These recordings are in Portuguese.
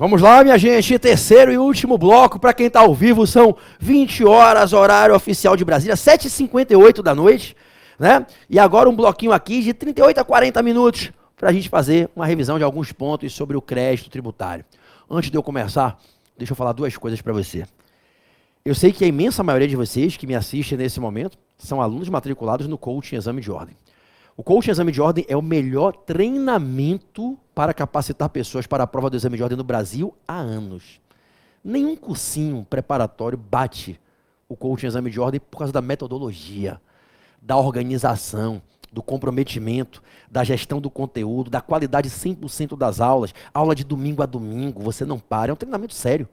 Vamos lá, minha gente. Terceiro e último bloco. Para quem está ao vivo, são 20 horas, horário oficial de Brasília, 7h58 da noite. Né? E agora um bloquinho aqui de 38 a 40 minutos para a gente fazer uma revisão de alguns pontos sobre o crédito tributário. Antes de eu começar, deixa eu falar duas coisas para você. Eu sei que a imensa maioria de vocês que me assistem nesse momento são alunos matriculados no coaching exame de ordem. O coaching exame de ordem é o melhor treinamento para capacitar pessoas para a prova do exame de ordem no Brasil há anos. Nenhum cursinho preparatório bate o coaching exame de ordem por causa da metodologia, da organização, do comprometimento, da gestão do conteúdo, da qualidade 100% das aulas, aula de domingo a domingo, você não para, é um treinamento sério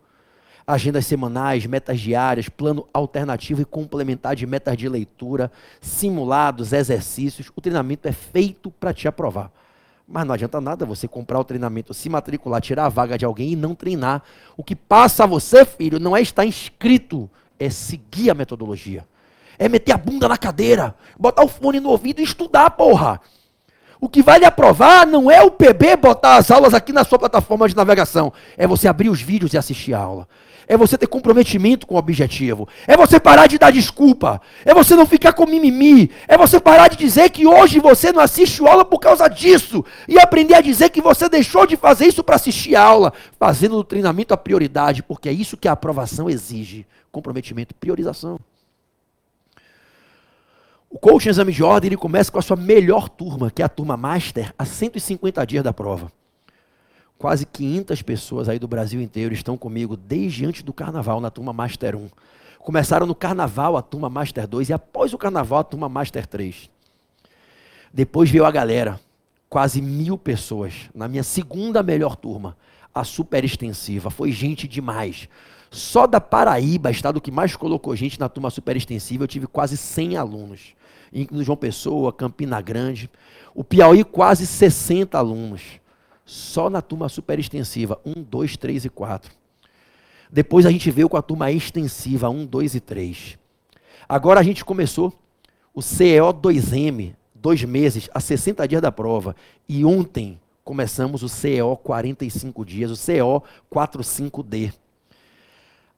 agendas semanais, metas diárias, plano alternativo e complementar de metas de leitura, simulados, exercícios. O treinamento é feito para te aprovar. Mas não adianta nada você comprar o treinamento, se matricular, tirar a vaga de alguém e não treinar. O que passa a você, filho, não é estar inscrito, é seguir a metodologia. É meter a bunda na cadeira, botar o fone no ouvido e estudar, porra. O que vai lhe aprovar não é o PB botar as aulas aqui na sua plataforma de navegação. É você abrir os vídeos e assistir a aula é você ter comprometimento com o objetivo, é você parar de dar desculpa, é você não ficar com mimimi, é você parar de dizer que hoje você não assiste aula por causa disso. E aprender a dizer que você deixou de fazer isso para assistir a aula, fazendo do treinamento a prioridade, porque é isso que a aprovação exige: comprometimento, priorização. O coaching exame de ordem ele começa com a sua melhor turma, que é a turma master, a 150 dias da prova. Quase 500 pessoas aí do Brasil inteiro estão comigo desde antes do carnaval na turma Master 1. Começaram no carnaval a turma Master 2 e após o carnaval a turma Master 3. Depois veio a galera, quase mil pessoas, na minha segunda melhor turma, a super extensiva. Foi gente demais. Só da Paraíba, estado que mais colocou gente na turma super extensiva, eu tive quase 100 alunos. Incluindo João Pessoa, Campina Grande. O Piauí, quase 60 alunos só na turma super extensiva, 1, 2, 3 e 4. Depois a gente veio com a turma extensiva, 1, 2 e 3. Agora a gente começou o CEO 2M, dois meses, a 60 dias da prova. E ontem começamos o CEO 45 dias, o CO 45D.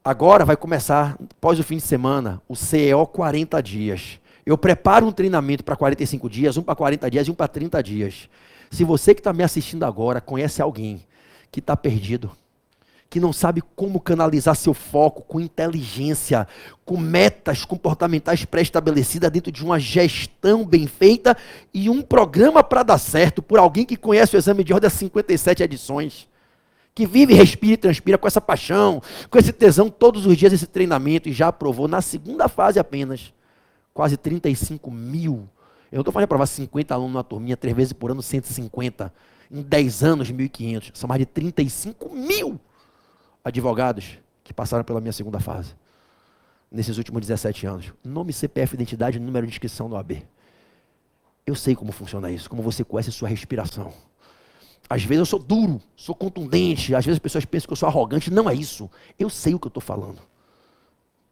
Agora vai começar, após o fim de semana, o CEO 40 dias. Eu preparo um treinamento para 45 dias, um para 40 dias e um para 30 dias. Se você que está me assistindo agora conhece alguém que está perdido, que não sabe como canalizar seu foco com inteligência, com metas comportamentais pré-estabelecidas dentro de uma gestão bem feita e um programa para dar certo por alguém que conhece o exame de ordem há 57 edições, que vive, respira e transpira com essa paixão, com esse tesão todos os dias esse treinamento e já aprovou na segunda fase apenas quase 35 mil eu não estou falando de aprovar 50 alunos na turminha, três vezes por ano, 150. Em 10 anos, 1.500. São mais de 35 mil advogados que passaram pela minha segunda fase. Nesses últimos 17 anos. Nome, CPF, identidade, número de inscrição no AB. Eu sei como funciona isso, como você conhece sua respiração. Às vezes eu sou duro, sou contundente, às vezes as pessoas pensam que eu sou arrogante. Não é isso. Eu sei o que eu estou falando.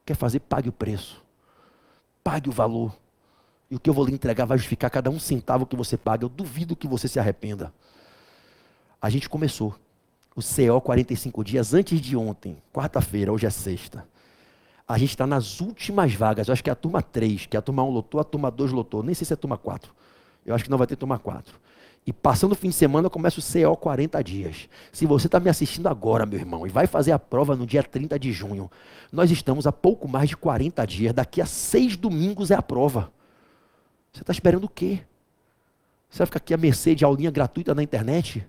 Quer fazer, pague o preço. Pague o valor. E o que eu vou lhe entregar vai justificar cada um centavo que você paga. Eu duvido que você se arrependa. A gente começou o CO 45 dias antes de ontem, quarta-feira, hoje é sexta. A gente está nas últimas vagas. Eu acho que é a turma 3, que é a turma 1 lotou, a turma 2 lotou. Nem sei se é a turma 4. Eu acho que não vai ter turma 4. E passando o fim de semana, começa o CO 40 dias. Se você está me assistindo agora, meu irmão, e vai fazer a prova no dia 30 de junho, nós estamos a pouco mais de 40 dias. Daqui a seis domingos é a prova. Você está esperando o quê? Você vai ficar aqui à mercê de aulinha gratuita na internet?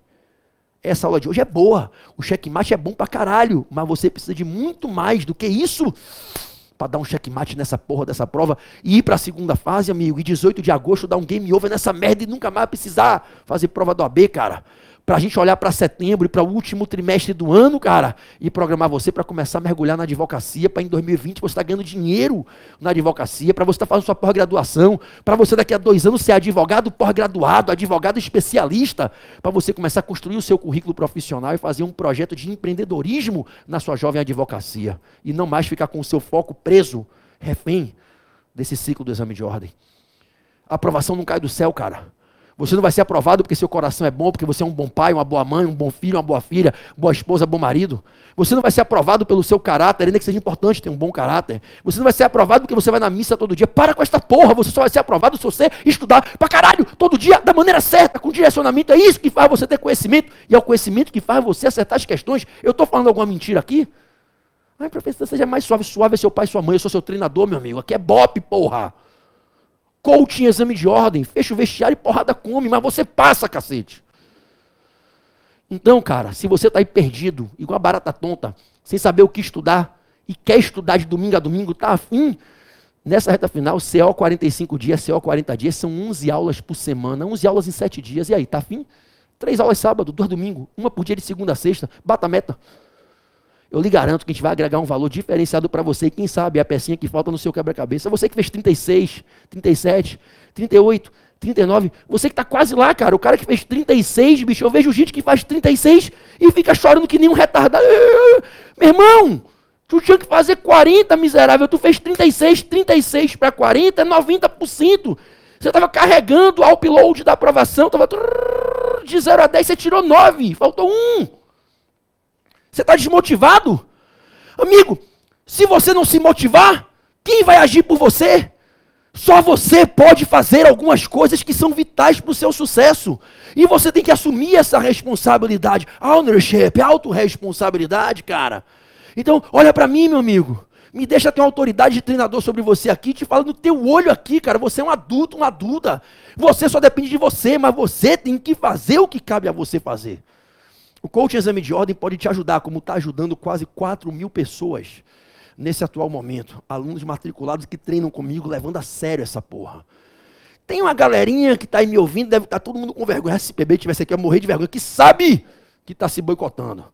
Essa aula de hoje é boa. O checkmate é bom pra caralho. Mas você precisa de muito mais do que isso para dar um checkmate nessa porra dessa prova e ir para a segunda fase, amigo. E 18 de agosto dar um game over nessa merda e nunca mais precisar fazer prova do AB, cara para a gente olhar para setembro e para o último trimestre do ano, cara, e programar você para começar a mergulhar na advocacia, para em 2020 você estar tá ganhando dinheiro na advocacia, para você estar tá fazendo sua pós-graduação, para você daqui a dois anos ser advogado pós-graduado, advogado especialista, para você começar a construir o seu currículo profissional e fazer um projeto de empreendedorismo na sua jovem advocacia, e não mais ficar com o seu foco preso, refém desse ciclo do exame de ordem. A aprovação não cai do céu, cara. Você não vai ser aprovado porque seu coração é bom, porque você é um bom pai, uma boa mãe, um bom filho, uma boa filha, boa esposa, bom marido. Você não vai ser aprovado pelo seu caráter, ainda que seja importante ter um bom caráter. Você não vai ser aprovado porque você vai na missa todo dia. Para com esta porra, você só vai ser aprovado se você estudar pra caralho, todo dia, da maneira certa, com direcionamento. É isso que faz você ter conhecimento. E é o conhecimento que faz você acertar as questões. Eu estou falando alguma mentira aqui? Ai, professor, seja mais suave. Suave é seu pai e sua mãe, eu sou seu treinador, meu amigo. Aqui é bop, porra. Coaching, exame de ordem, fecha o vestiário e porrada come, mas você passa, cacete. Então, cara, se você está aí perdido, igual a barata tonta, sem saber o que estudar, e quer estudar de domingo a domingo, tá afim, nessa reta final, CO 45 dias, CO 40 dias, são 11 aulas por semana, 11 aulas em 7 dias, e aí, tá afim? Três aulas sábado, duas domingo, uma por dia de segunda a sexta, bata a meta. Eu lhe garanto que a gente vai agregar um valor diferenciado para você. E quem sabe é a pecinha que falta no seu quebra-cabeça. Você que fez 36, 37, 38, 39. Você que está quase lá, cara. O cara que fez 36, bicho. Eu vejo gente que faz 36 e fica chorando que nem um retardado. Meu irmão, tu tinha que fazer 40, miserável. Tu fez 36, 36 para 40 é 90%. Você estava carregando o upload da aprovação. Tava de 0 a 10, você tirou 9. Faltou 1. Você está desmotivado? Amigo, se você não se motivar, quem vai agir por você? Só você pode fazer algumas coisas que são vitais para o seu sucesso. E você tem que assumir essa responsabilidade. Ownership, autorresponsabilidade, cara. Então, olha para mim, meu amigo. Me deixa ter uma autoridade de treinador sobre você aqui, te fala no teu olho aqui, cara. Você é um adulto, uma adulta. Você só depende de você, mas você tem que fazer o que cabe a você fazer. O coaching exame de ordem pode te ajudar, como está ajudando quase 4 mil pessoas nesse atual momento. Alunos matriculados que treinam comigo, levando a sério essa porra. Tem uma galerinha que está aí me ouvindo, deve estar tá todo mundo com vergonha. Se bebê tivesse aqui, eu morrer de vergonha, que sabe que está se boicotando.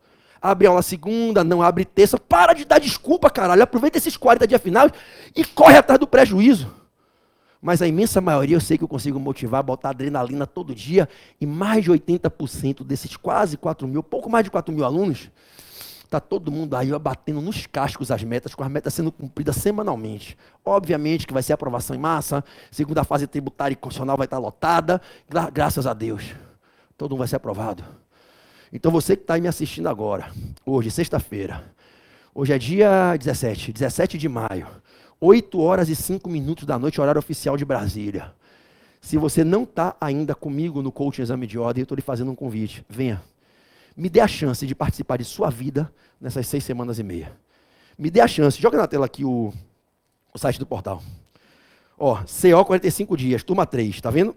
Abre aula segunda, não abre terça. Para de dar desculpa, caralho. Aproveita esses 40 dias finais e corre atrás do prejuízo. Mas a imensa maioria eu sei que eu consigo motivar, botar adrenalina todo dia. E mais de 80% desses quase 4 mil, pouco mais de 4 mil alunos, está todo mundo aí ó, batendo nos cascos as metas, com as metas sendo cumpridas semanalmente. Obviamente que vai ser aprovação em massa, segunda fase tributária e constitucional vai estar lotada, gra graças a Deus. Todo mundo vai ser aprovado. Então você que está me assistindo agora, hoje, sexta-feira, hoje é dia 17, 17 de maio. 8 horas e 5 minutos da noite, horário oficial de Brasília. Se você não está ainda comigo no coaching exame de ordem, eu estou lhe fazendo um convite. Venha. Me dê a chance de participar de sua vida nessas seis semanas e meia. Me dê a chance. Joga na tela aqui o, o site do portal. Ó, CO 45 dias, turma 3, tá vendo?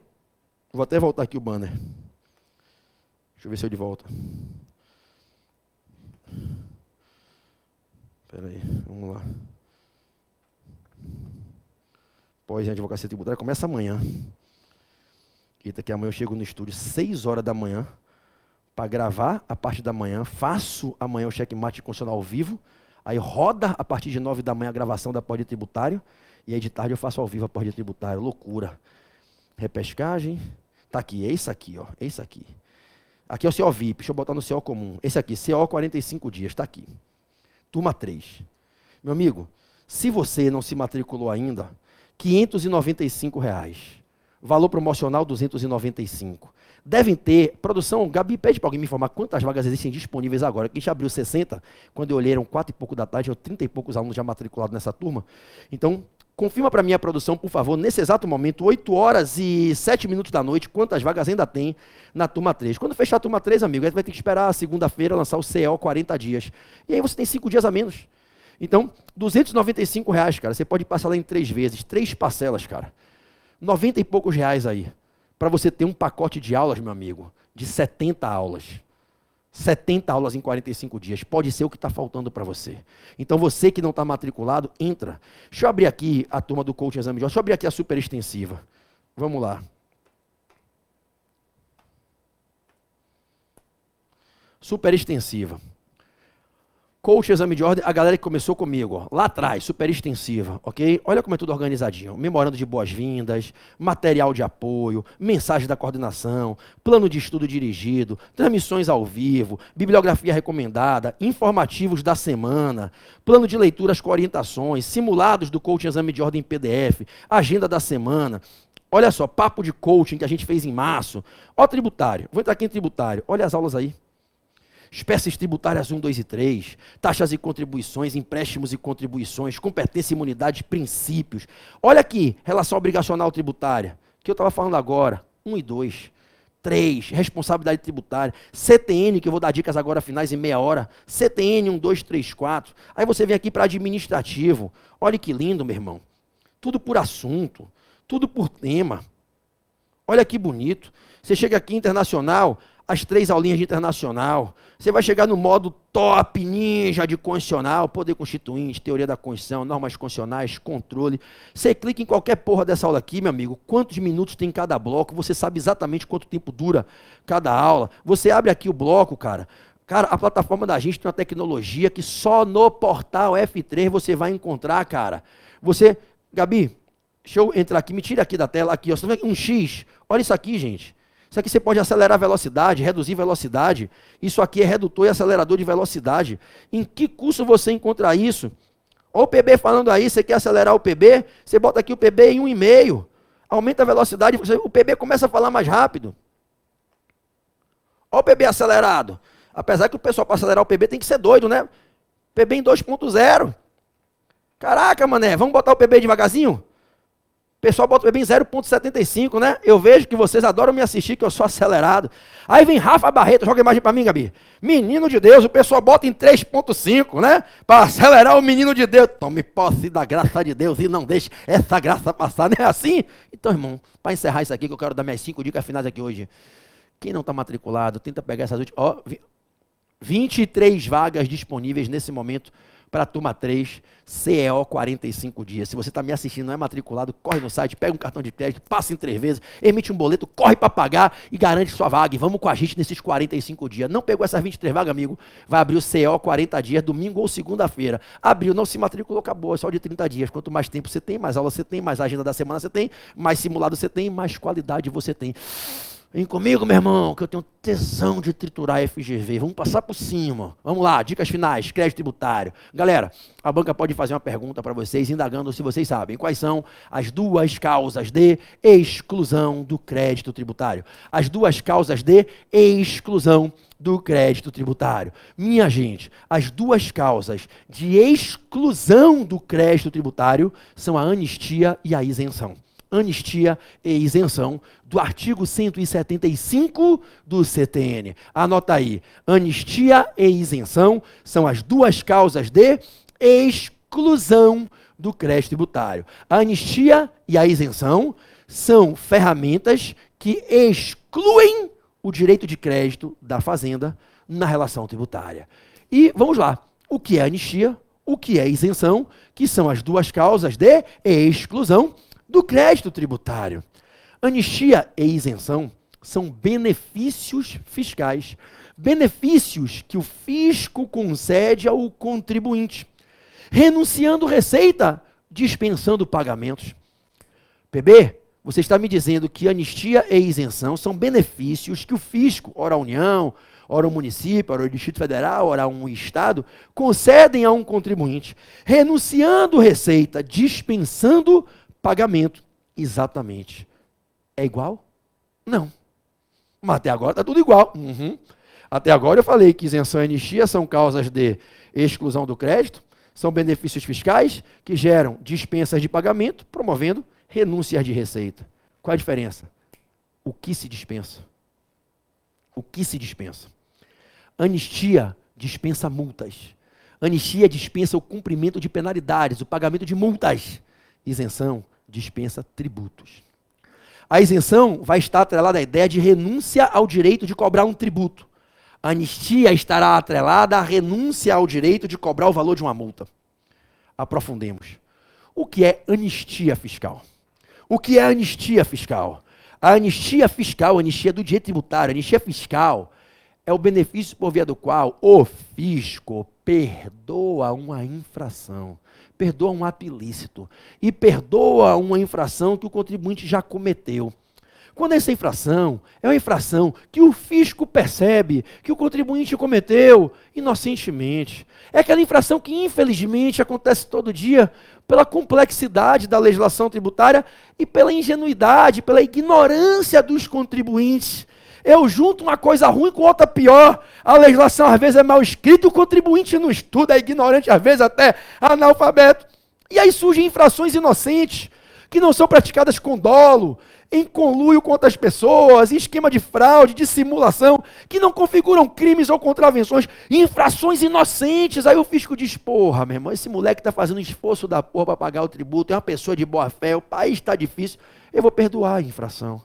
Vou até voltar aqui o banner. Deixa eu ver se eu de volta. Espera aí, vamos lá. Pós em advocacia tributária começa amanhã. Eita, que amanhã eu chego no estúdio 6 horas da manhã para gravar a parte da manhã. Faço amanhã o checkmate constitucional ao vivo. Aí roda a partir de 9 da manhã a gravação da pós tributário. E aí de tarde eu faço ao vivo a pós tributário. Loucura. Repescagem. Tá aqui, é isso aqui, ó. É isso aqui. Aqui é o CO VIP, deixa eu botar no CO comum. Esse aqui, CO 45 dias, está aqui. Turma 3. Meu amigo, se você não se matriculou ainda, 595 reais. Valor promocional 295. Devem ter, produção, Gabi, pede para alguém me informar quantas vagas existem disponíveis agora. A gente abriu 60, quando eu olhei eram 4 e pouco da tarde, eu 30 e poucos alunos já matriculados nessa turma. Então, confirma para mim a produção, por favor, nesse exato momento, 8 horas e 7 minutos da noite, quantas vagas ainda tem na turma 3. Quando fechar a turma 3, amigo, a gente vai ter que esperar segunda-feira lançar o CO 40 dias. E aí você tem 5 dias a menos. Então, 295 reais, cara, você pode passar lá em três vezes, três parcelas, cara. 90 e poucos reais aí. Para você ter um pacote de aulas, meu amigo, de 70 aulas. 70 aulas em 45 dias. Pode ser o que está faltando para você. Então, você que não está matriculado, entra. Deixa eu abrir aqui a turma do Coaching Exame de Deixa eu abrir aqui a super extensiva. Vamos lá. Super extensiva. Coach Exame de Ordem, a galera que começou comigo, ó, lá atrás, super extensiva, ok? Olha como é tudo organizadinho. Memorando de boas-vindas, material de apoio, mensagem da coordenação, plano de estudo dirigido, transmissões ao vivo, bibliografia recomendada, informativos da semana, plano de leituras com orientações, simulados do Coach Exame de Ordem em PDF, agenda da semana, Olha só, papo de coaching que a gente fez em março. Ó, tributário. Vou entrar aqui em tributário. Olha as aulas aí. Espécies tributárias 1, 2 e 3, taxas e contribuições, empréstimos e contribuições, competência, imunidade, princípios. Olha aqui, relação obrigacional tributária, que eu estava falando agora, 1 e 2. 3, responsabilidade tributária. CTN, que eu vou dar dicas agora finais em meia hora. CTN 1, 2, 3, 4. Aí você vem aqui para administrativo. Olha que lindo, meu irmão. Tudo por assunto, tudo por tema. Olha que bonito. Você chega aqui internacional, as três aulinhas de internacional. Você vai chegar no modo top ninja de constitucional, poder constituinte, teoria da Constituição, normas constitucionais, controle. Você clica em qualquer porra dessa aula aqui, meu amigo, quantos minutos tem cada bloco, você sabe exatamente quanto tempo dura cada aula. Você abre aqui o bloco, cara. Cara, a plataforma da gente tem uma tecnologia que só no portal F3 você vai encontrar, cara. Você, Gabi, deixa eu entrar aqui, me tira aqui da tela, aqui, ó, um X. Olha isso aqui, gente. Isso aqui você pode acelerar a velocidade, reduzir velocidade. Isso aqui é redutor e acelerador de velocidade. Em que curso você encontra isso? Olha o PB falando aí, você quer acelerar o PB? Você bota aqui o PB em 1,5. Aumenta a velocidade, o PB começa a falar mais rápido. Olha o PB acelerado. Apesar que o pessoal para acelerar o PB tem que ser doido, né? PB em 2.0. Caraca, mané, vamos botar o PB devagarzinho? Pessoal bota o bebê em 0,75, né? Eu vejo que vocês adoram me assistir, que eu sou acelerado. Aí vem Rafa Barreto, joga a imagem para mim, Gabi. Menino de Deus, o pessoal bota em 3,5, né? Para acelerar o menino de Deus. Tome posse da graça de Deus e não deixe essa graça passar, não é assim? Então, irmão, para encerrar isso aqui, que eu quero dar minhas cinco dicas finais aqui hoje. Quem não está matriculado, tenta pegar essas últimas. Ó, 23 vagas disponíveis nesse momento para a turma 3, CEO 45 dias. Se você está me assistindo, não é matriculado, corre no site, pega um cartão de crédito, passa em três vezes, emite um boleto, corre para pagar e garante sua vaga. E vamos com a gente nesses 45 dias. Não pegou essas 23 vagas, amigo? Vai abrir o CO 40 dias, domingo ou segunda-feira. Abriu, não se matriculou, acabou, é só de 30 dias. Quanto mais tempo você tem, mais aula você tem, mais agenda da semana você tem, mais simulado você tem, mais qualidade você tem. Vem comigo, meu irmão, que eu tenho tesão de triturar FGV. Vamos passar por cima. Vamos lá, dicas finais, crédito tributário. Galera, a banca pode fazer uma pergunta para vocês, indagando se vocês sabem quais são as duas causas de exclusão do crédito tributário. As duas causas de exclusão do crédito tributário. Minha gente, as duas causas de exclusão do crédito tributário são a anistia e a isenção anistia e isenção do artigo 175 do CTN. Anota aí: anistia e isenção são as duas causas de exclusão do crédito tributário. A anistia e a isenção são ferramentas que excluem o direito de crédito da fazenda na relação tributária. E vamos lá: o que é anistia? O que é isenção? Que são as duas causas de exclusão do crédito tributário. Anistia e isenção são benefícios fiscais, benefícios que o fisco concede ao contribuinte, renunciando receita, dispensando pagamentos. PB, você está me dizendo que anistia e isenção são benefícios que o fisco, ora a União, ora o município, ora o Distrito Federal, ora um Estado, concedem a um contribuinte, renunciando receita, dispensando pagamento. Exatamente. É igual? Não. Mas até agora está tudo igual. Uhum. Até agora eu falei que isenção e anistia são causas de exclusão do crédito, são benefícios fiscais que geram dispensas de pagamento, promovendo renúncias de receita. Qual a diferença? O que se dispensa? O que se dispensa? Anistia dispensa multas. Anistia dispensa o cumprimento de penalidades, o pagamento de multas. Isenção dispensa tributos. A isenção vai estar atrelada à ideia de renúncia ao direito de cobrar um tributo. A anistia estará atrelada à renúncia ao direito de cobrar o valor de uma multa. Aprofundemos. O que é anistia fiscal? O que é anistia fiscal? A anistia fiscal, a anistia do direito tributário, a anistia fiscal é o benefício por via do qual o fisco perdoa uma infração perdoa um ato ilícito e perdoa uma infração que o contribuinte já cometeu. Quando essa infração é uma infração que o fisco percebe que o contribuinte cometeu inocentemente, é aquela infração que infelizmente acontece todo dia pela complexidade da legislação tributária e pela ingenuidade, pela ignorância dos contribuintes. Eu junto uma coisa ruim com outra pior. A legislação às vezes é mal escrita, o contribuinte não estuda, é ignorante, às vezes até analfabeto. E aí surgem infrações inocentes, que não são praticadas com dolo, em conluio com outras pessoas, em esquema de fraude, de simulação, que não configuram crimes ou contravenções, infrações inocentes. Aí o fisco diz: porra, meu irmão, esse moleque está fazendo um esforço da porra para pagar o tributo, é uma pessoa de boa fé, o país está difícil, eu vou perdoar a infração.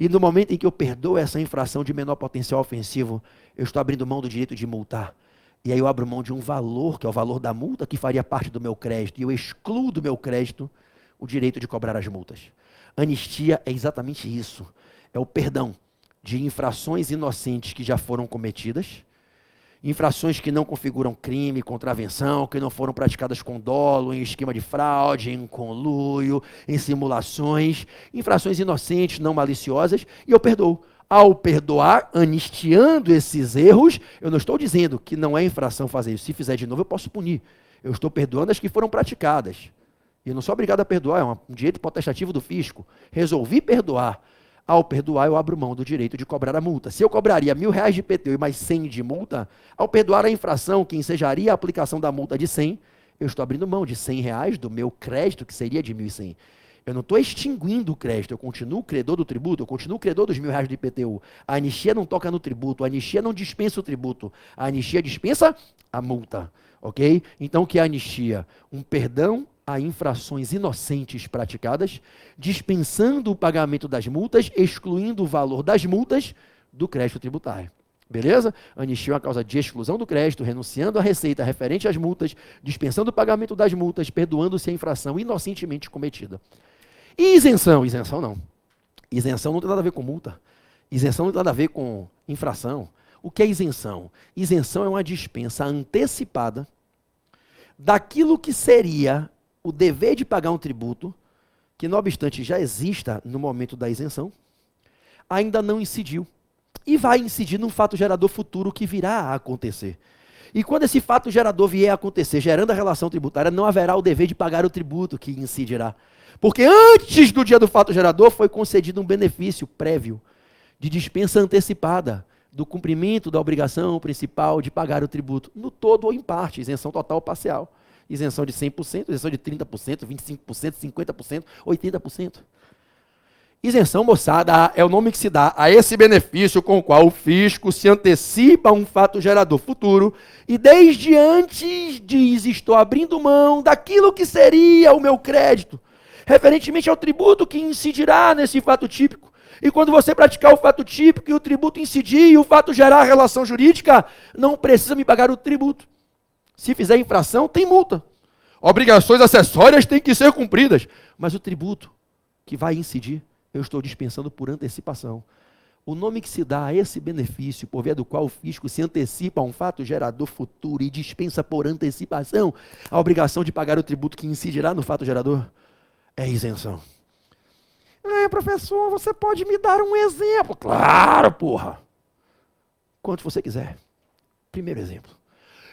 E no momento em que eu perdoo essa infração de menor potencial ofensivo, eu estou abrindo mão do direito de multar. E aí eu abro mão de um valor, que é o valor da multa, que faria parte do meu crédito, e eu excluo do meu crédito o direito de cobrar as multas. Anistia é exatamente isso. É o perdão de infrações inocentes que já foram cometidas, infrações que não configuram crime, contravenção, que não foram praticadas com dolo, em esquema de fraude, em conluio, em simulações, infrações inocentes, não maliciosas, e eu perdoo. Ao perdoar, anistiando esses erros, eu não estou dizendo que não é infração fazer isso. Se fizer de novo, eu posso punir. Eu estou perdoando as que foram praticadas. E eu não sou obrigado a perdoar, é um direito potestativo do fisco. Resolvi perdoar. Ao perdoar, eu abro mão do direito de cobrar a multa. Se eu cobraria mil reais de IPTU e mais cem de multa, ao perdoar a infração que ensejaria a aplicação da multa de cem, eu estou abrindo mão de cem reais do meu crédito, que seria de mil e cem. Eu não estou extinguindo o crédito, eu continuo credor do tributo, eu continuo credor dos mil reais do IPTU. A anistia não toca no tributo, a anistia não dispensa o tributo, a anistia dispensa a multa, ok? Então, o que é anistia? Um perdão a infrações inocentes praticadas, dispensando o pagamento das multas, excluindo o valor das multas do crédito tributário. Beleza? Anistia é uma causa de exclusão do crédito, renunciando à receita referente às multas, dispensando o pagamento das multas, perdoando-se a infração inocentemente cometida. E isenção? Isenção não. Isenção não tem nada a ver com multa. Isenção não tem nada a ver com infração. O que é isenção? Isenção é uma dispensa antecipada daquilo que seria o dever de pagar um tributo, que não obstante já exista no momento da isenção, ainda não incidiu. E vai incidir num fato gerador futuro que virá a acontecer. E quando esse fato gerador vier a acontecer, gerando a relação tributária, não haverá o dever de pagar o tributo que incidirá. Porque antes do dia do fato gerador foi concedido um benefício prévio de dispensa antecipada do cumprimento da obrigação principal de pagar o tributo, no todo ou em parte, isenção total ou parcial isenção de 100%, isenção de 30%, 25%, 50%, 80%. Isenção, moçada, é o nome que se dá a esse benefício com o qual o fisco se antecipa a um fato gerador futuro e desde antes diz: estou abrindo mão daquilo que seria o meu crédito, referentemente ao tributo que incidirá nesse fato típico. E quando você praticar o fato típico e o tributo incidir e o fato gerar relação jurídica, não precisa me pagar o tributo. Se fizer infração, tem multa. Obrigações acessórias têm que ser cumpridas. Mas o tributo que vai incidir, eu estou dispensando por antecipação. O nome que se dá a esse benefício, por via do qual o fisco se antecipa a um fato gerador futuro e dispensa por antecipação a obrigação de pagar o tributo que incidirá no fato gerador, é isenção. É, professor, você pode me dar um exemplo? Claro, porra. Quanto você quiser. Primeiro exemplo.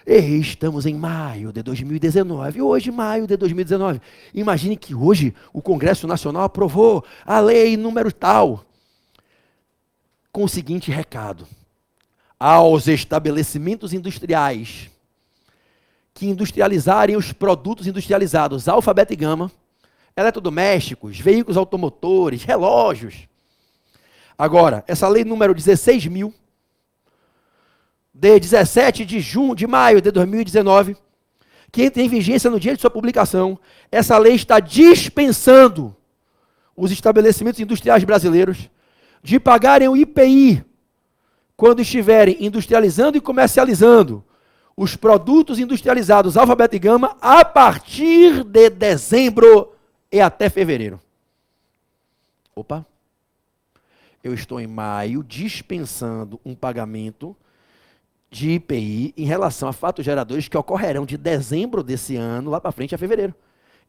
Estamos em maio de 2019. Hoje, maio de 2019. Imagine que hoje o Congresso Nacional aprovou a lei número tal. Com o seguinte recado: aos estabelecimentos industriais que industrializarem os produtos industrializados, alfabeto e gama, eletrodomésticos, veículos automotores, relógios. Agora, essa lei número 16 mil de 17 de junho, de maio de 2019, que entra em vigência no dia de sua publicação, essa lei está dispensando os estabelecimentos industriais brasileiros de pagarem o IPI quando estiverem industrializando e comercializando os produtos industrializados alfabeto e gama a partir de dezembro e até fevereiro. Opa! Eu estou em maio dispensando um pagamento de IPI em relação a fatos geradores que ocorrerão de dezembro desse ano lá para frente a fevereiro.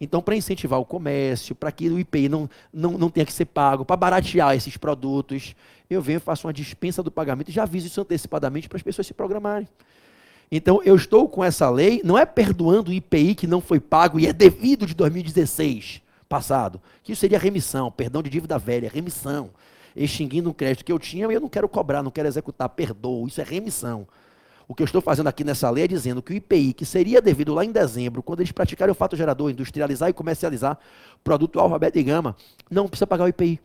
Então, para incentivar o comércio, para que o IPI não, não, não tenha que ser pago, para baratear esses produtos, eu venho, faço uma dispensa do pagamento e já aviso isso antecipadamente para as pessoas se programarem. Então, eu estou com essa lei, não é perdoando o IPI que não foi pago e é devido de 2016 passado, que isso seria remissão, perdão de dívida velha, remissão. Extinguindo um crédito que eu tinha, eu não quero cobrar, não quero executar, perdoo, isso é remissão. O que eu estou fazendo aqui nessa lei é dizendo que o IPI, que seria devido lá em dezembro, quando eles praticarem o fato gerador, industrializar e comercializar produto alfabeto e gama, não precisa pagar o IPI.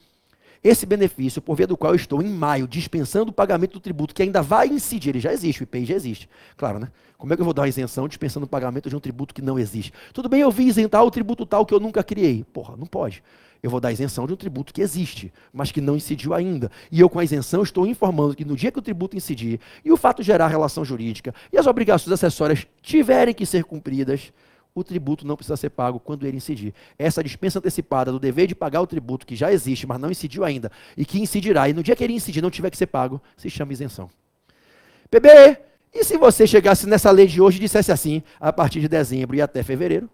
Esse benefício, por via do qual eu estou em maio dispensando o pagamento do tributo, que ainda vai incidir, ele já existe, o IPI já existe. Claro, né? Como é que eu vou dar uma isenção dispensando o pagamento de um tributo que não existe? Tudo bem, eu vi isentar o tributo tal que eu nunca criei. Porra, não pode. Eu vou dar isenção de um tributo que existe, mas que não incidiu ainda. E eu, com a isenção, estou informando que no dia que o tributo incidir e o fato gerar relação jurídica e as obrigações acessórias tiverem que ser cumpridas, o tributo não precisa ser pago quando ele incidir. Essa dispensa antecipada do dever de pagar o tributo que já existe, mas não incidiu ainda, e que incidirá, e no dia que ele incidir não tiver que ser pago, se chama isenção. PB, e se você chegasse nessa lei de hoje e dissesse assim, a partir de dezembro e até fevereiro,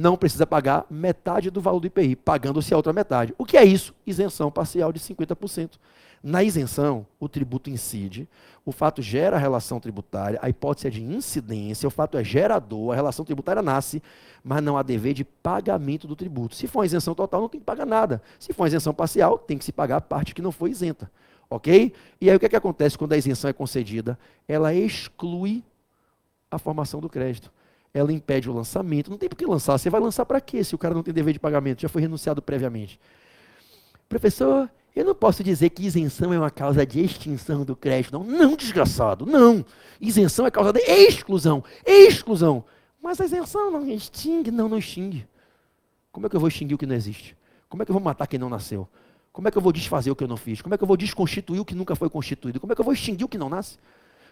não precisa pagar metade do valor do IPI, pagando-se a outra metade. O que é isso? Isenção parcial de 50%. Na isenção, o tributo incide, o fato gera a relação tributária, a hipótese é de incidência, o fato é gerador, a relação tributária nasce, mas não há dever de pagamento do tributo. Se for uma isenção total, não tem que pagar nada. Se for uma isenção parcial, tem que se pagar a parte que não foi isenta. Ok? E aí o que, é que acontece quando a isenção é concedida? Ela exclui a formação do crédito. Ela impede o lançamento. Não tem por que lançar. Você vai lançar para quê se o cara não tem dever de pagamento? Já foi renunciado previamente. Professor, eu não posso dizer que isenção é uma causa de extinção do crédito, não. Não, desgraçado, não. Isenção é causa de exclusão. Exclusão. Mas a isenção não extingue, não, não extingue. Como é que eu vou extinguir o que não existe? Como é que eu vou matar quem não nasceu? Como é que eu vou desfazer o que eu não fiz? Como é que eu vou desconstituir o que nunca foi constituído? Como é que eu vou extinguir o que não nasce?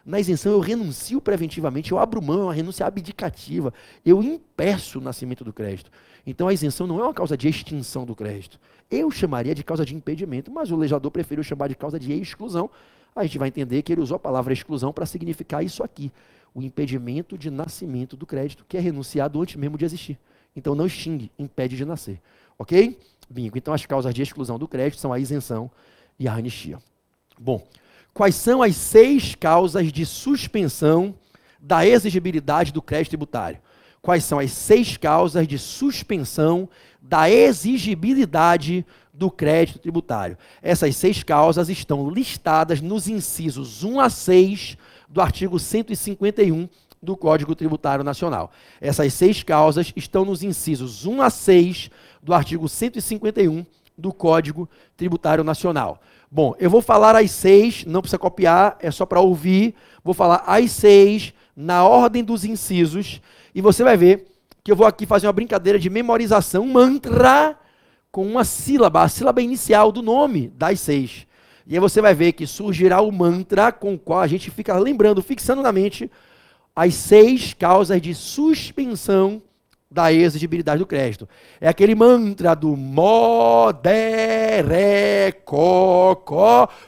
Na isenção eu renuncio preventivamente, eu abro mão, é uma renúncia abdicativa. Eu impeço o nascimento do crédito. Então a isenção não é uma causa de extinção do crédito. Eu chamaria de causa de impedimento, mas o legislador preferiu chamar de causa de exclusão. A gente vai entender que ele usou a palavra exclusão para significar isso aqui: o impedimento de nascimento do crédito, que é renunciado antes mesmo de existir. Então não extingue, impede de nascer. Ok? Bingo. Então as causas de exclusão do crédito são a isenção e a anistia. Bom, quais são as seis causas de suspensão da exigibilidade do crédito tributário? Quais são as seis causas de suspensão da exigibilidade do crédito tributário. Essas seis causas estão listadas nos incisos 1 a 6 do artigo 151 do Código Tributário Nacional. Essas seis causas estão nos incisos 1 a 6 do artigo 151 do Código Tributário Nacional. Bom, eu vou falar as seis, não precisa copiar, é só para ouvir. Vou falar as seis na ordem dos incisos e você vai ver que eu vou aqui fazer uma brincadeira de memorização, um mantra com uma sílaba, a sílaba inicial do nome das seis. E aí você vai ver que surgirá o mantra com o qual a gente fica lembrando, fixando na mente as seis causas de suspensão da exigibilidade do crédito. É aquele mantra do moderecocó,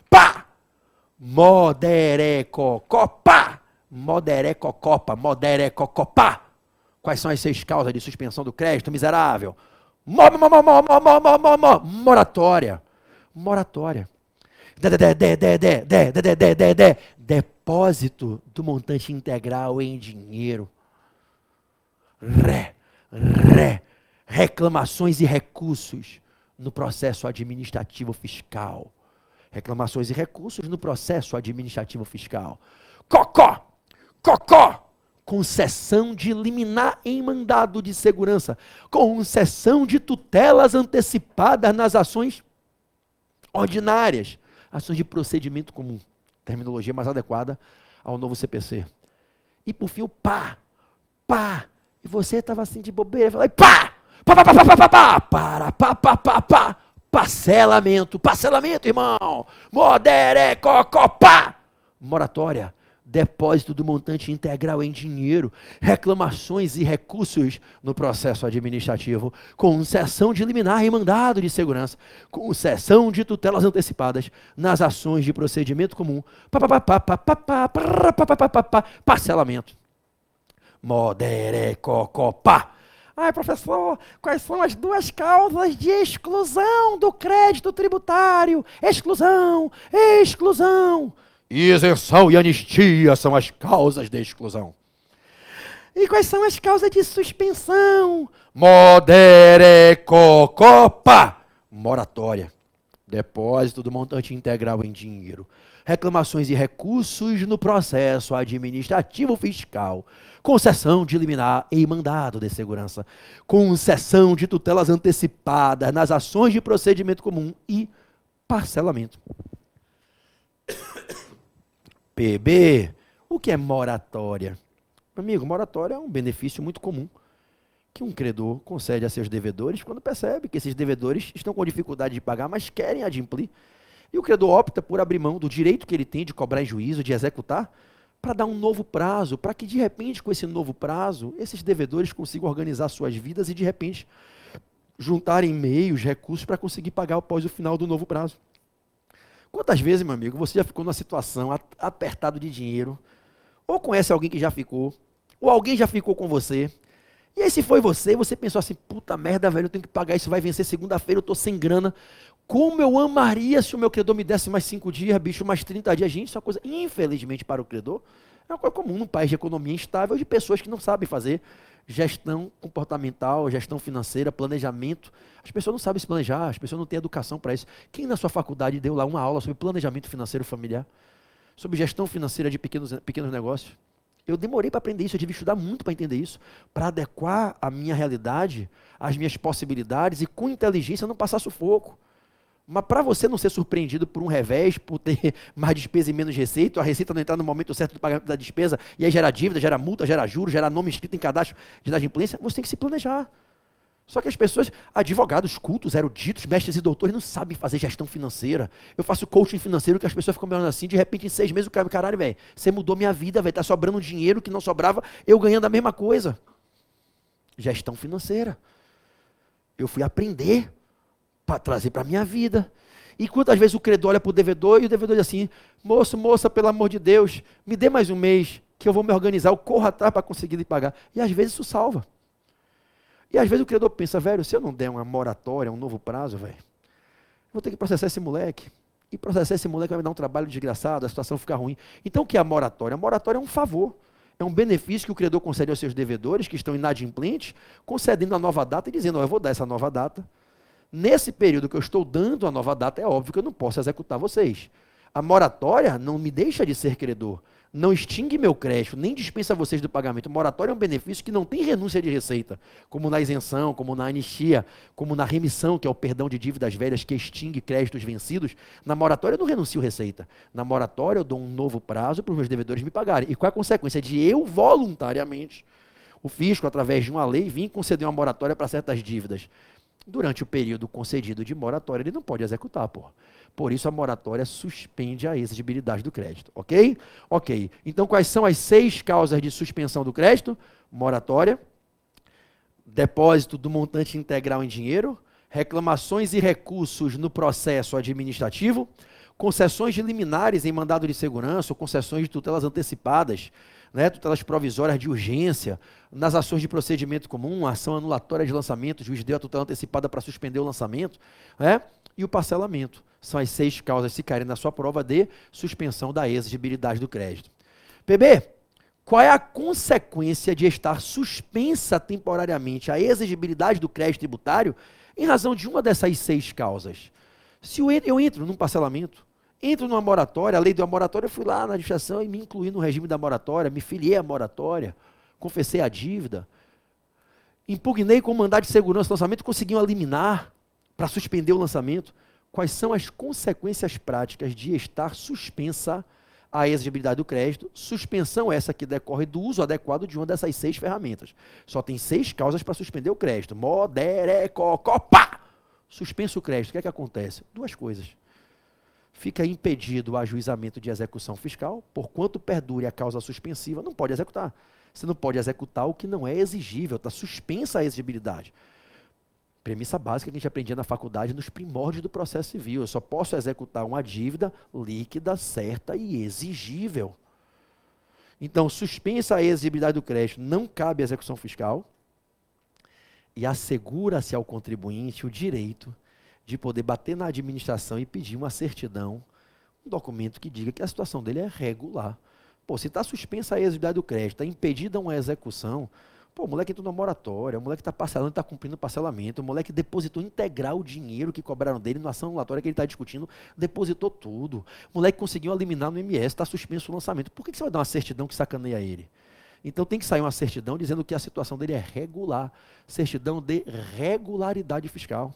pá! Moderecocó, pá! Moderecocopa, moderecocopá! Quais são as seis causas de suspensão do crédito, miserável? Moratória. Moratória. Depósito do montante integral em dinheiro. Ré, ré, reclamações e recursos no processo administrativo fiscal. Reclamações e recursos no processo administrativo fiscal. Cocó, cocó, concessão de liminar em mandado de segurança, concessão de tutelas antecipadas nas ações ordinárias, ações de procedimento comum, terminologia mais adequada ao novo CPC. E por fim o pá, pá, e você estava assim de bobeira, falei pá, pá, pá, pá, pá, pá, pá, para, pá, pá, pá, pá, parcelamento, parcelamento, irmão, modere, cocó, pá, moratória, depósito do montante integral em dinheiro, reclamações e recursos no processo administrativo, concessão de liminar e mandado de segurança, concessão de tutelas antecipadas nas ações de procedimento comum, parcelamento. Modere, cocopá. Ai, professor, quais são as duas causas de exclusão do crédito tributário? Exclusão, exclusão. Isenção e anistia são as causas de exclusão. E quais são as causas de suspensão? Modere cocopa. Moratória. Depósito do montante integral em dinheiro. Reclamações e recursos no processo administrativo fiscal. Concessão de liminar e mandado de segurança. Concessão de tutelas antecipadas nas ações de procedimento comum e parcelamento. PB. O que é moratória? Amigo, moratória é um benefício muito comum que um credor concede a seus devedores quando percebe que esses devedores estão com dificuldade de pagar, mas querem adimplir. E o credor opta por abrir mão do direito que ele tem de cobrar em juízo, de executar, para dar um novo prazo, para que de repente, com esse novo prazo, esses devedores consigam organizar suas vidas e de repente juntarem meios, recursos para conseguir pagar após o final do novo prazo. Quantas vezes, meu amigo, você já ficou numa situação apertado de dinheiro, ou conhece alguém que já ficou, ou alguém já ficou com você, e aí se foi você, você pensou assim, puta merda, velho, eu tenho que pagar isso, vai vencer segunda-feira, eu estou sem grana. Como eu amaria se o meu credor me desse mais cinco dias, bicho, mais 30 dias. Gente, isso é uma coisa, infelizmente, para o credor, é uma coisa comum num país de economia instável, de pessoas que não sabem fazer gestão comportamental, gestão financeira, planejamento. As pessoas não sabem se planejar, as pessoas não têm educação para isso. Quem na sua faculdade deu lá uma aula sobre planejamento financeiro familiar? Sobre gestão financeira de pequenos, pequenos negócios? Eu demorei para aprender isso, eu tive que estudar muito para entender isso, para adequar a minha realidade, as minhas possibilidades e com inteligência não passar sufoco. Mas para você não ser surpreendido por um revés, por ter mais despesa e menos receita, a receita não entrar no momento certo do pagamento da despesa, e aí gera dívida, gera multa, gera juros, gera nome escrito em cadastro de inadimplência, você tem que se planejar. Só que as pessoas, advogados, cultos, eruditos, mestres e doutores, não sabem fazer gestão financeira. Eu faço coaching financeiro que as pessoas ficam me olhando assim, de repente em seis meses caralho, velho, você mudou minha vida, velho, tá sobrando dinheiro que não sobrava, eu ganhando a mesma coisa. Gestão financeira. Eu fui aprender para trazer para a minha vida. E quantas vezes o credor olha para o devedor e o devedor diz assim: moço, moça, pelo amor de Deus, me dê mais um mês que eu vou me organizar, eu corro atrás para conseguir lhe pagar. E às vezes isso salva. E às vezes o criador pensa, velho, se eu não der uma moratória, um novo prazo, velho, vou ter que processar esse moleque. E processar esse moleque vai me dar um trabalho desgraçado, a situação fica ruim. Então o que é a moratória? A moratória é um favor. É um benefício que o criador concede aos seus devedores, que estão inadimplentes, concedendo a nova data e dizendo, oh, eu vou dar essa nova data. Nesse período que eu estou dando a nova data, é óbvio que eu não posso executar vocês. A moratória não me deixa de ser credor não extingue meu crédito, nem dispensa vocês do pagamento. Moratório é um benefício que não tem renúncia de receita, como na isenção, como na anistia, como na remissão, que é o perdão de dívidas velhas que extingue créditos vencidos. Na moratória eu não renuncio receita. Na moratória eu dou um novo prazo para os meus devedores me pagarem. E qual é a consequência de eu voluntariamente, o fisco, através de uma lei, vir conceder uma moratória para certas dívidas? Durante o período concedido de moratória, ele não pode executar, porra. Por isso a moratória suspende a exigibilidade do crédito, ok? Ok. Então quais são as seis causas de suspensão do crédito? Moratória, depósito do montante integral em dinheiro, reclamações e recursos no processo administrativo, concessões liminares em mandado de segurança ou concessões de tutelas antecipadas, né, tutelas provisórias de urgência, nas ações de procedimento comum, ação anulatória de lançamento, o juiz deu a tutela antecipada para suspender o lançamento, né, e o parcelamento são as seis causas se caírem na sua prova de suspensão da exigibilidade do crédito. PB, qual é a consequência de estar suspensa temporariamente a exigibilidade do crédito tributário em razão de uma dessas seis causas? Se eu entro num parcelamento, entro numa moratória, a lei da moratória, eu fui lá na administração e me incluí no regime da moratória, me filiei à moratória, confessei a dívida, impugnei com mandado de segurança do lançamento, consegui eliminar para suspender o lançamento quais são as consequências práticas de estar suspensa a exigibilidade do crédito, suspensão essa que decorre do uso adequado de uma dessas seis ferramentas. Só tem seis causas para suspender o crédito. Moderecocopa! Suspenso o crédito. O que é que acontece? Duas coisas. Fica impedido o ajuizamento de execução fiscal, porquanto perdure a causa suspensiva, não pode executar. Você não pode executar o que não é exigível, está suspensa a exigibilidade. Premissa básica que a gente aprendia na faculdade nos primórdios do processo civil. Eu só posso executar uma dívida líquida, certa e exigível. Então, suspensa a exigibilidade do crédito, não cabe execução fiscal. e assegura-se ao contribuinte o direito de poder bater na administração e pedir uma certidão, um documento que diga que a situação dele é regular. Pô, se está suspensa a exigibilidade do crédito, está impedida uma execução, pô, o moleque entrou na moratória, o moleque está parcelando, está cumprindo o parcelamento, o moleque depositou integral o dinheiro que cobraram dele na ação anulatória que ele está discutindo, depositou tudo. O moleque conseguiu eliminar no MS, está suspenso o lançamento. Por que, que você vai dar uma certidão que sacaneia ele? Então tem que sair uma certidão dizendo que a situação dele é regular, certidão de regularidade fiscal.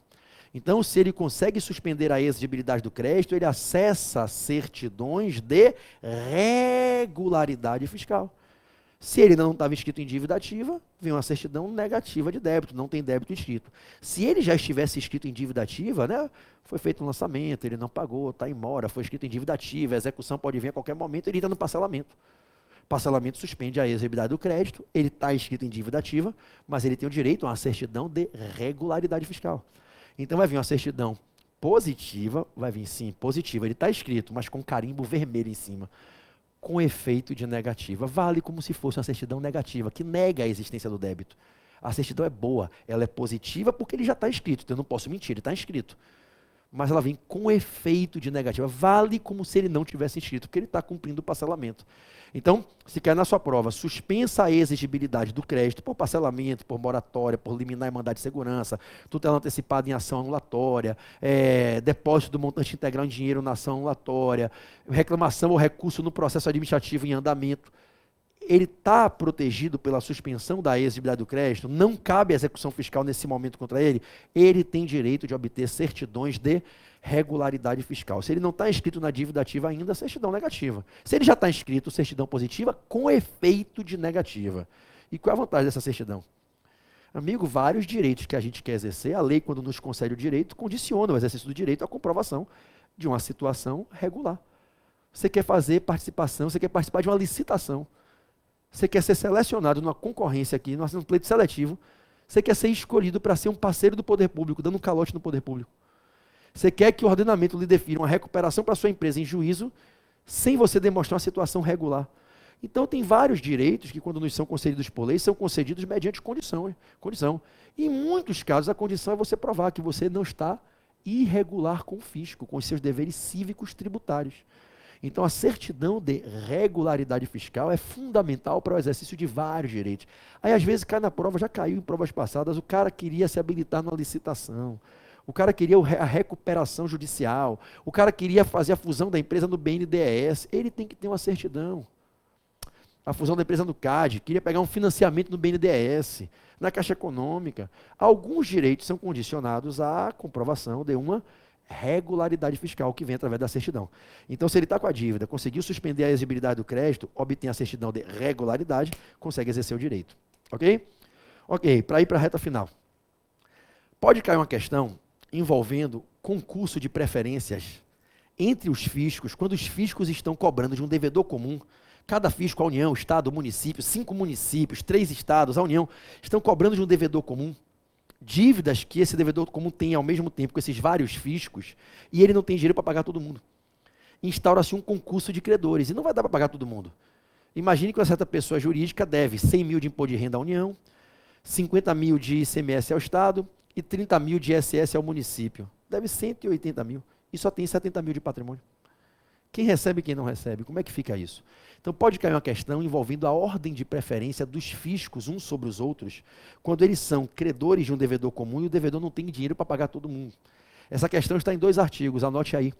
Então, se ele consegue suspender a exigibilidade do crédito, ele acessa certidões de regularidade fiscal. Se ele não estava inscrito em dívida ativa, vem uma certidão negativa de débito, não tem débito inscrito. Se ele já estivesse inscrito em dívida ativa, né, foi feito um lançamento, ele não pagou, está em mora, foi inscrito em dívida ativa, a execução pode vir a qualquer momento, ele entra no parcelamento. Parcelamento suspende a exigibilidade do crédito, ele está inscrito em dívida ativa, mas ele tem o direito a uma certidão de regularidade fiscal. Então vai vir uma certidão positiva, vai vir sim, positiva. Ele está escrito, mas com carimbo vermelho em cima. Com efeito de negativa. Vale como se fosse uma certidão negativa, que nega a existência do débito. A certidão é boa, ela é positiva porque ele já está escrito. Então eu não posso mentir, ele está escrito. Mas ela vem com efeito de negativa. Vale como se ele não tivesse inscrito, porque ele está cumprindo o parcelamento. Então, se quer na sua prova, suspensa a exigibilidade do crédito por parcelamento, por moratória, por liminar e mandar de segurança, tutela antecipada em ação anulatória, é, depósito do montante integral em dinheiro na ação anulatória, reclamação ou recurso no processo administrativo em andamento. Ele está protegido pela suspensão da exigibilidade do crédito, não cabe execução fiscal nesse momento contra ele, ele tem direito de obter certidões de regularidade fiscal. Se ele não está inscrito na dívida ativa ainda, certidão negativa. Se ele já está inscrito, certidão positiva com efeito de negativa. E qual é a vantagem dessa certidão? Amigo, vários direitos que a gente quer exercer, a lei, quando nos concede o direito, condiciona o exercício do direito à comprovação de uma situação regular. Você quer fazer participação, você quer participar de uma licitação, você quer ser selecionado numa concorrência aqui, num pleito seletivo, você quer ser escolhido para ser um parceiro do poder público, dando um calote no poder público. Você quer que o ordenamento lhe defina uma recuperação para sua empresa em juízo, sem você demonstrar uma situação regular. Então, tem vários direitos que, quando nos são concedidos por lei, são concedidos mediante condição. condição. Em muitos casos, a condição é você provar que você não está irregular com o fisco, com os seus deveres cívicos tributários. Então, a certidão de regularidade fiscal é fundamental para o exercício de vários direitos. Aí, às vezes, cai na prova, já caiu em provas passadas, o cara queria se habilitar numa licitação. O cara queria a recuperação judicial. O cara queria fazer a fusão da empresa no BNDES. Ele tem que ter uma certidão. A fusão da empresa no CAD. Queria pegar um financiamento no BNDES, na Caixa Econômica. Alguns direitos são condicionados à comprovação de uma regularidade fiscal que vem através da certidão. Então, se ele está com a dívida, conseguiu suspender a exigibilidade do crédito, obtém a certidão de regularidade, consegue exercer o direito. Ok? Ok, para ir para a reta final. Pode cair uma questão envolvendo concurso de preferências entre os fiscos, quando os fiscos estão cobrando de um devedor comum, cada fisco, a União, Estado, município, cinco municípios, três estados, a União, estão cobrando de um devedor comum dívidas que esse devedor comum tem ao mesmo tempo com esses vários fiscos e ele não tem dinheiro para pagar todo mundo. Instaura-se um concurso de credores e não vai dar para pagar todo mundo. Imagine que uma certa pessoa jurídica deve 100 mil de imposto de renda à União, 50 mil de ICMS ao Estado, e 30 mil de ISS ao município. Deve 180 mil. E só tem 70 mil de patrimônio. Quem recebe e quem não recebe? Como é que fica isso? Então pode cair uma questão envolvendo a ordem de preferência dos fiscos uns sobre os outros, quando eles são credores de um devedor comum e o devedor não tem dinheiro para pagar todo mundo. Essa questão está em dois artigos, anote aí.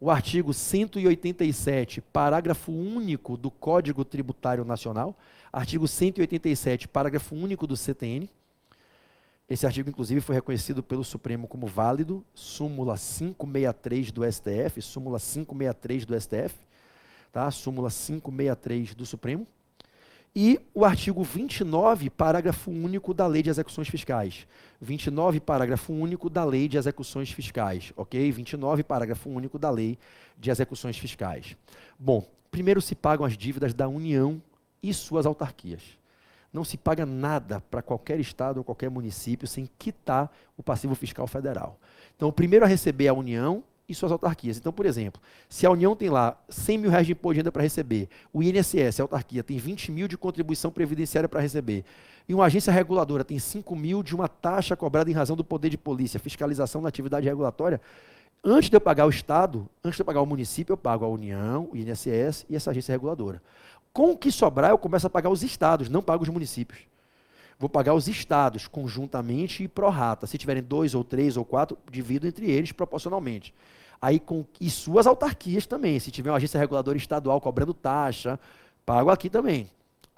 O artigo 187, parágrafo único do Código Tributário Nacional, artigo 187, parágrafo único do CTN, esse artigo, inclusive, foi reconhecido pelo Supremo como válido, súmula 563 do STF, súmula 563 do STF, tá? súmula 563 do Supremo. E o artigo 29, parágrafo único da Lei de Execuções Fiscais. 29, parágrafo único da Lei de Execuções Fiscais, ok? 29, parágrafo único da Lei de Execuções Fiscais. Bom, primeiro se pagam as dívidas da União e suas autarquias não se paga nada para qualquer estado ou qualquer município sem quitar o passivo fiscal federal. Então, o primeiro a receber é a União e suas autarquias. Então, por exemplo, se a União tem lá 100 mil reais de imposto de renda para receber, o INSS, a autarquia, tem 20 mil de contribuição previdenciária para receber, e uma agência reguladora tem 5 mil de uma taxa cobrada em razão do poder de polícia, fiscalização na atividade regulatória, antes de eu pagar o Estado, antes de eu pagar o município, eu pago a União, o INSS e essa agência reguladora. Com o que sobrar, eu começo a pagar os estados, não pago os municípios. Vou pagar os estados conjuntamente e pro rata. Se tiverem dois ou três ou quatro, divido entre eles proporcionalmente. Aí com, e suas autarquias também. Se tiver uma agência reguladora estadual cobrando taxa, pago aqui também.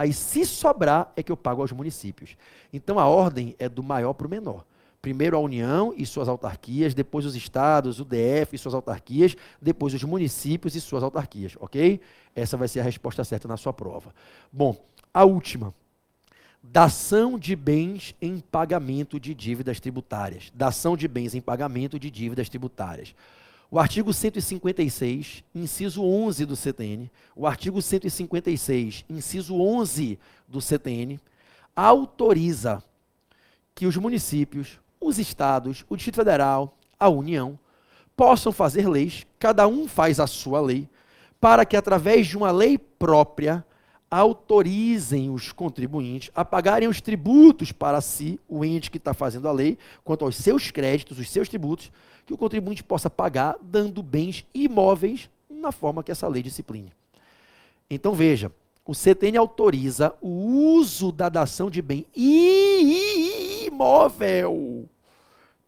Aí, se sobrar, é que eu pago aos municípios. Então, a ordem é do maior para o menor. Primeiro a União e suas autarquias, depois os estados, o DF e suas autarquias, depois os municípios e suas autarquias, ok? Essa vai ser a resposta certa na sua prova. Bom, a última. Dação de bens em pagamento de dívidas tributárias. Dação de bens em pagamento de dívidas tributárias. O artigo 156, inciso 11 do CTN, o artigo 156, inciso 11 do CTN, autoriza que os municípios, os estados, o Distrito Federal, a União, possam fazer leis, cada um faz a sua lei, para que através de uma lei própria autorizem os contribuintes a pagarem os tributos para si, o ente que está fazendo a lei, quanto aos seus créditos, os seus tributos, que o contribuinte possa pagar dando bens imóveis na forma que essa lei discipline. Então veja, o CTN autoriza o uso da dação de bem imóvel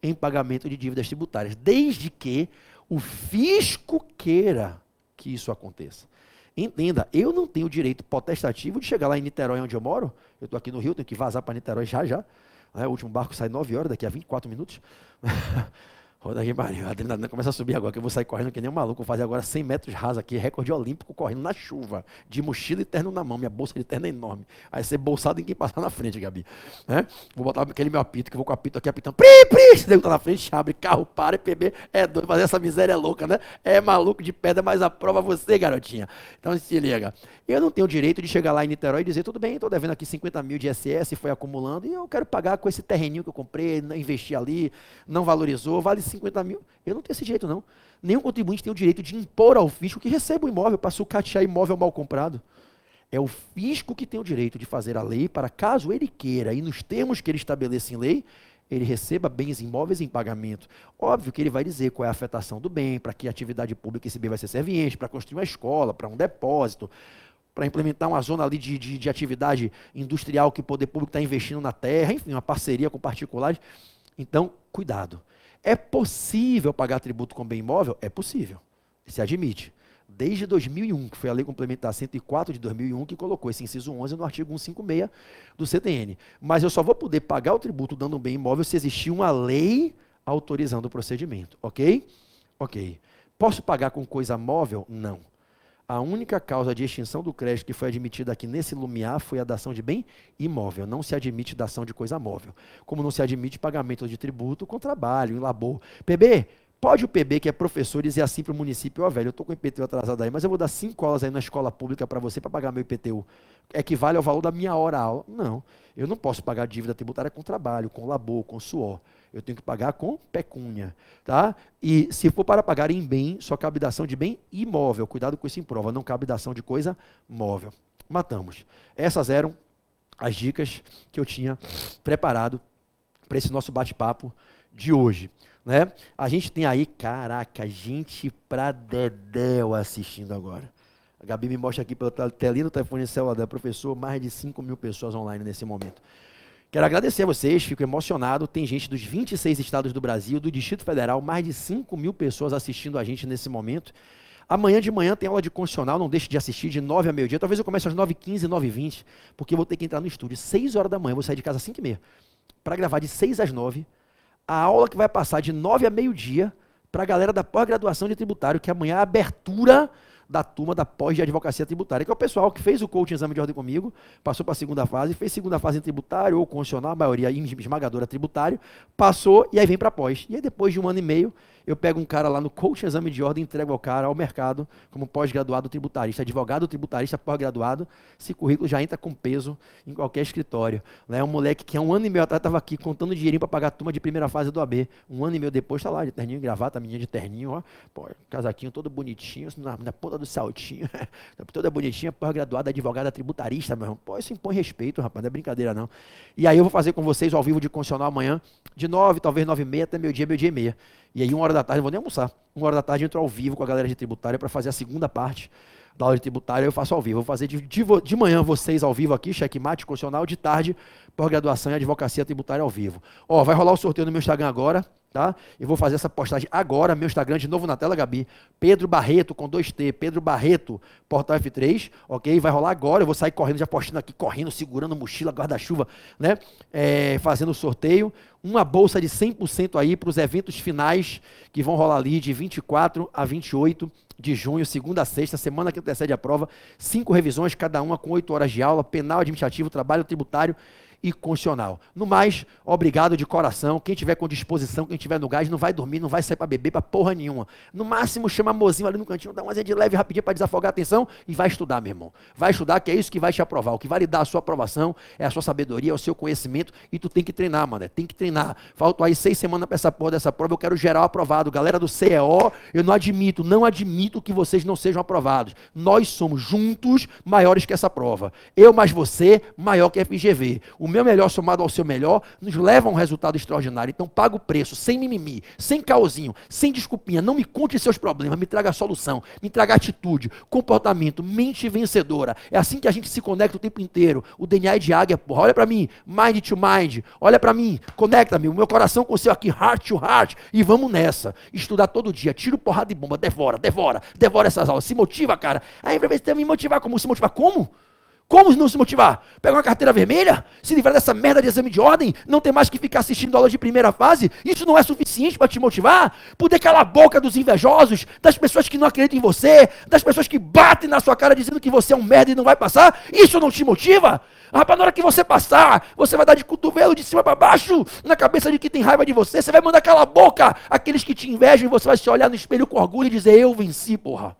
em pagamento de dívidas tributárias, desde que o fisco queira que isso aconteça. Entenda, eu não tenho direito potestativo de chegar lá em Niterói, onde eu moro. Eu estou aqui no Rio, tenho que vazar para Niterói já já. É, o último barco sai 9 horas, daqui a 24 minutos. Roda aqui, Maria. A adrenalina começa a subir agora, que eu vou sair correndo que nem um maluco. Vou fazer agora 100 metros raso aqui, recorde olímpico, correndo na chuva, de mochila e terno na mão. Minha bolsa de terno é enorme. Aí ser bolsado em quem passar na frente, Gabi. É? Vou botar aquele meu apito, que eu vou com o apito aqui apitando. Pri, pri! Se tá na frente, abre carro, para, PB. É doido, fazer essa miséria é louca, né? É maluco de pedra, mas aprova você, garotinha. Então se liga. Eu não tenho o direito de chegar lá em Niterói e dizer, tudo bem, estou devendo aqui 50 mil de SS, foi acumulando, e eu quero pagar com esse terreninho que eu comprei, investi ali, não valorizou, vale 50 mil. Eu não tenho esse direito, não. Nenhum contribuinte tem o direito de impor ao fisco que receba o imóvel para sucatear imóvel mal comprado. É o fisco que tem o direito de fazer a lei para, caso ele queira, e nos termos que ele estabelece em lei, ele receba bens imóveis em pagamento. Óbvio que ele vai dizer qual é a afetação do bem, para que atividade pública esse bem vai ser serviente, para construir uma escola, para um depósito, para implementar uma zona ali de, de, de, atividade industrial que o poder público está investindo na terra, enfim, uma parceria com particulares. Então, cuidado. É possível pagar tributo com bem imóvel? É possível. Se admite. Desde 2001, que foi a Lei Complementar 104 de 2001, que colocou esse inciso 11 no artigo 156 do CTN. Mas eu só vou poder pagar o tributo dando um bem imóvel se existir uma lei autorizando o procedimento. Ok? Ok. Posso pagar com coisa móvel? Não. A única causa de extinção do crédito que foi admitida aqui nesse lumiar foi a dação de bem imóvel. Não se admite dação de coisa móvel. Como não se admite pagamento de tributo com trabalho, em labor. PB, pode o PB, que é professor, dizer assim para o município, ó oh, velho, eu estou com o IPTU atrasado aí, mas eu vou dar cinco aulas aí na escola pública para você para pagar meu IPTU. Equivale ao valor da minha hora aula. Não, eu não posso pagar dívida tributária com trabalho, com labor, com suor eu tenho que pagar com pecúnia, tá? E se for para pagar em bem, só cabe dação de bem imóvel. Cuidado com isso em prova, não cabe dação de coisa móvel. Matamos. Essas eram as dicas que eu tinha preparado para esse nosso bate-papo de hoje. Né? A gente tem aí, caraca, gente pra dedéu assistindo agora. A Gabi me mostra aqui pelo telinho do telefone celular da professor, mais de 5 mil pessoas online nesse momento. Quero agradecer a vocês, fico emocionado. Tem gente dos 26 estados do Brasil, do Distrito Federal, mais de 5 mil pessoas assistindo a gente nesse momento. Amanhã de manhã tem aula de constitucional, não deixe de assistir de 9 a meio-dia. Talvez eu comece às 9h15, 9h20, porque eu vou ter que entrar no estúdio 6 horas da manhã, vou sair de casa às 5h30, para gravar de 6 às 9 a aula que vai passar de 9 a meio-dia para a galera da pós-graduação de tributário, que amanhã é a abertura da turma da pós de advocacia tributária, que é o pessoal que fez o coaching exame de ordem comigo, passou para a segunda fase, fez segunda fase em tributário ou constitucional, a maioria esmagadora tributário, passou e aí vem para pós. E aí depois de um ano e meio, eu pego um cara lá no coach exame de ordem entrego ao cara ao mercado como pós-graduado tributarista, advogado tributarista pós-graduado, esse currículo já entra com peso em qualquer escritório. É um moleque que há um ano e meio atrás estava aqui contando dinheirinho para pagar a turma de primeira fase do AB. Um ano e meio depois está lá de terninho gravata, menina de terninho, ó, pô, casaquinho todo bonitinho, na, na ponta do saltinho, toda bonitinha, pós-graduada, advogada tributarista, meu irmão. Pô, isso impõe respeito, rapaz, não é brincadeira não. E aí eu vou fazer com vocês ao vivo de condicional amanhã, de nove, talvez nove e meia até meio dia, meio dia e meia. E aí, uma hora da tarde, não vou nem almoçar. Uma hora da tarde, eu entro ao vivo com a galera de tributária para fazer a segunda parte da aula tributária. Eu faço ao vivo. Vou fazer de, de, de manhã vocês ao vivo aqui, checkmate constitucional, de tarde, pós-graduação em advocacia tributária ao vivo. Ó, vai rolar o sorteio no meu Instagram agora tá? Eu vou fazer essa postagem agora, meu Instagram de novo na tela, Gabi. Pedro Barreto com 2T, Pedro Barreto, Portal F3, ok? Vai rolar agora, eu vou sair correndo, já postando aqui, correndo, segurando mochila, guarda-chuva, né? É, fazendo o sorteio. Uma bolsa de 100% aí para os eventos finais que vão rolar ali de 24 a 28 de junho, segunda a sexta, semana que antecede a prova. Cinco revisões, cada uma com oito horas de aula, penal administrativo, trabalho tributário e constitucional. No mais, obrigado de coração. Quem tiver com disposição, quem tiver no gás, não vai dormir, não vai sair para beber para porra nenhuma. No máximo, chama a mozinho ali no cantinho, dá uma de leve rapidinho para desafogar a atenção e vai estudar, meu irmão. Vai estudar, que é isso que vai te aprovar. O que vai lhe dar a sua aprovação é a sua sabedoria, é o seu conhecimento e tu tem que treinar, mano. Tem que treinar. Faltam aí seis semanas para essa porra dessa prova, eu quero geral aprovado. Galera do CEO, eu não admito, não admito que vocês não sejam aprovados. Nós somos juntos maiores que essa prova. Eu mais você, maior que a FGV. O meu melhor somado ao seu melhor nos leva a um resultado extraordinário. Então paga o preço, sem mimimi, sem caosinho, sem desculpinha. Não me conte seus problemas, me traga a solução, me traga atitude, comportamento, mente vencedora. É assim que a gente se conecta o tempo inteiro. O DNA é de águia, porra. Olha para mim, mind to mind. Olha para mim, conecta-me, o meu coração com o seu aqui, heart to heart. E vamos nessa. Estudar todo dia, tiro porrada de bomba, devora, devora, devora essas aulas. Se motiva, cara. Aí vai ver se me motivar. Como se motivar? Como? Como não se motivar? Pegar uma carteira vermelha? Se livrar dessa merda de exame de ordem? Não ter mais que ficar assistindo aulas de primeira fase? Isso não é suficiente para te motivar? Poder calar a boca dos invejosos, das pessoas que não acreditam em você, das pessoas que batem na sua cara dizendo que você é um merda e não vai passar? Isso não te motiva? Rapaz, na hora que você passar, você vai dar de cotovelo de cima para baixo na cabeça de quem tem raiva de você. Você vai mandar calar a boca aqueles que te invejam e você vai se olhar no espelho com orgulho e dizer: Eu venci, porra.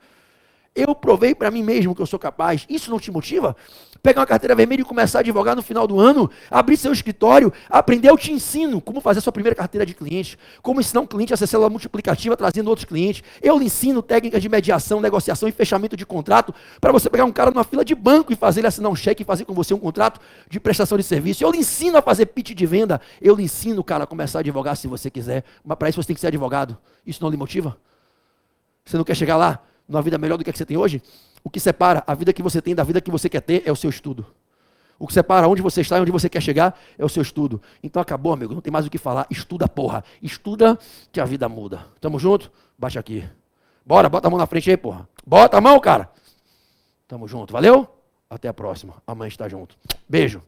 Eu provei para mim mesmo que eu sou capaz. Isso não te motiva? Pegar uma carteira vermelha e começar a advogar no final do ano, abrir seu escritório, aprender, eu te ensino como fazer sua primeira carteira de cliente, como ensinar um cliente a ser célula multiplicativa trazendo outros clientes. Eu lhe ensino técnicas de mediação, negociação e fechamento de contrato para você pegar um cara numa fila de banco e fazer ele assinar um cheque e fazer com você um contrato de prestação de serviço. Eu lhe ensino a fazer pitch de venda. Eu lhe ensino, cara, a começar a advogar se você quiser. Mas para isso você tem que ser advogado. Isso não lhe motiva? Você não quer chegar lá? Numa vida melhor do que a que você tem hoje, o que separa a vida que você tem da vida que você quer ter é o seu estudo. O que separa onde você está e onde você quer chegar é o seu estudo. Então acabou, amigo, não tem mais o que falar. Estuda, porra. Estuda que a vida muda. Tamo junto? Baixa aqui. Bora, bota a mão na frente aí, porra. Bota a mão, cara. Tamo junto. Valeu? Até a próxima. Amanhã está junto. Beijo.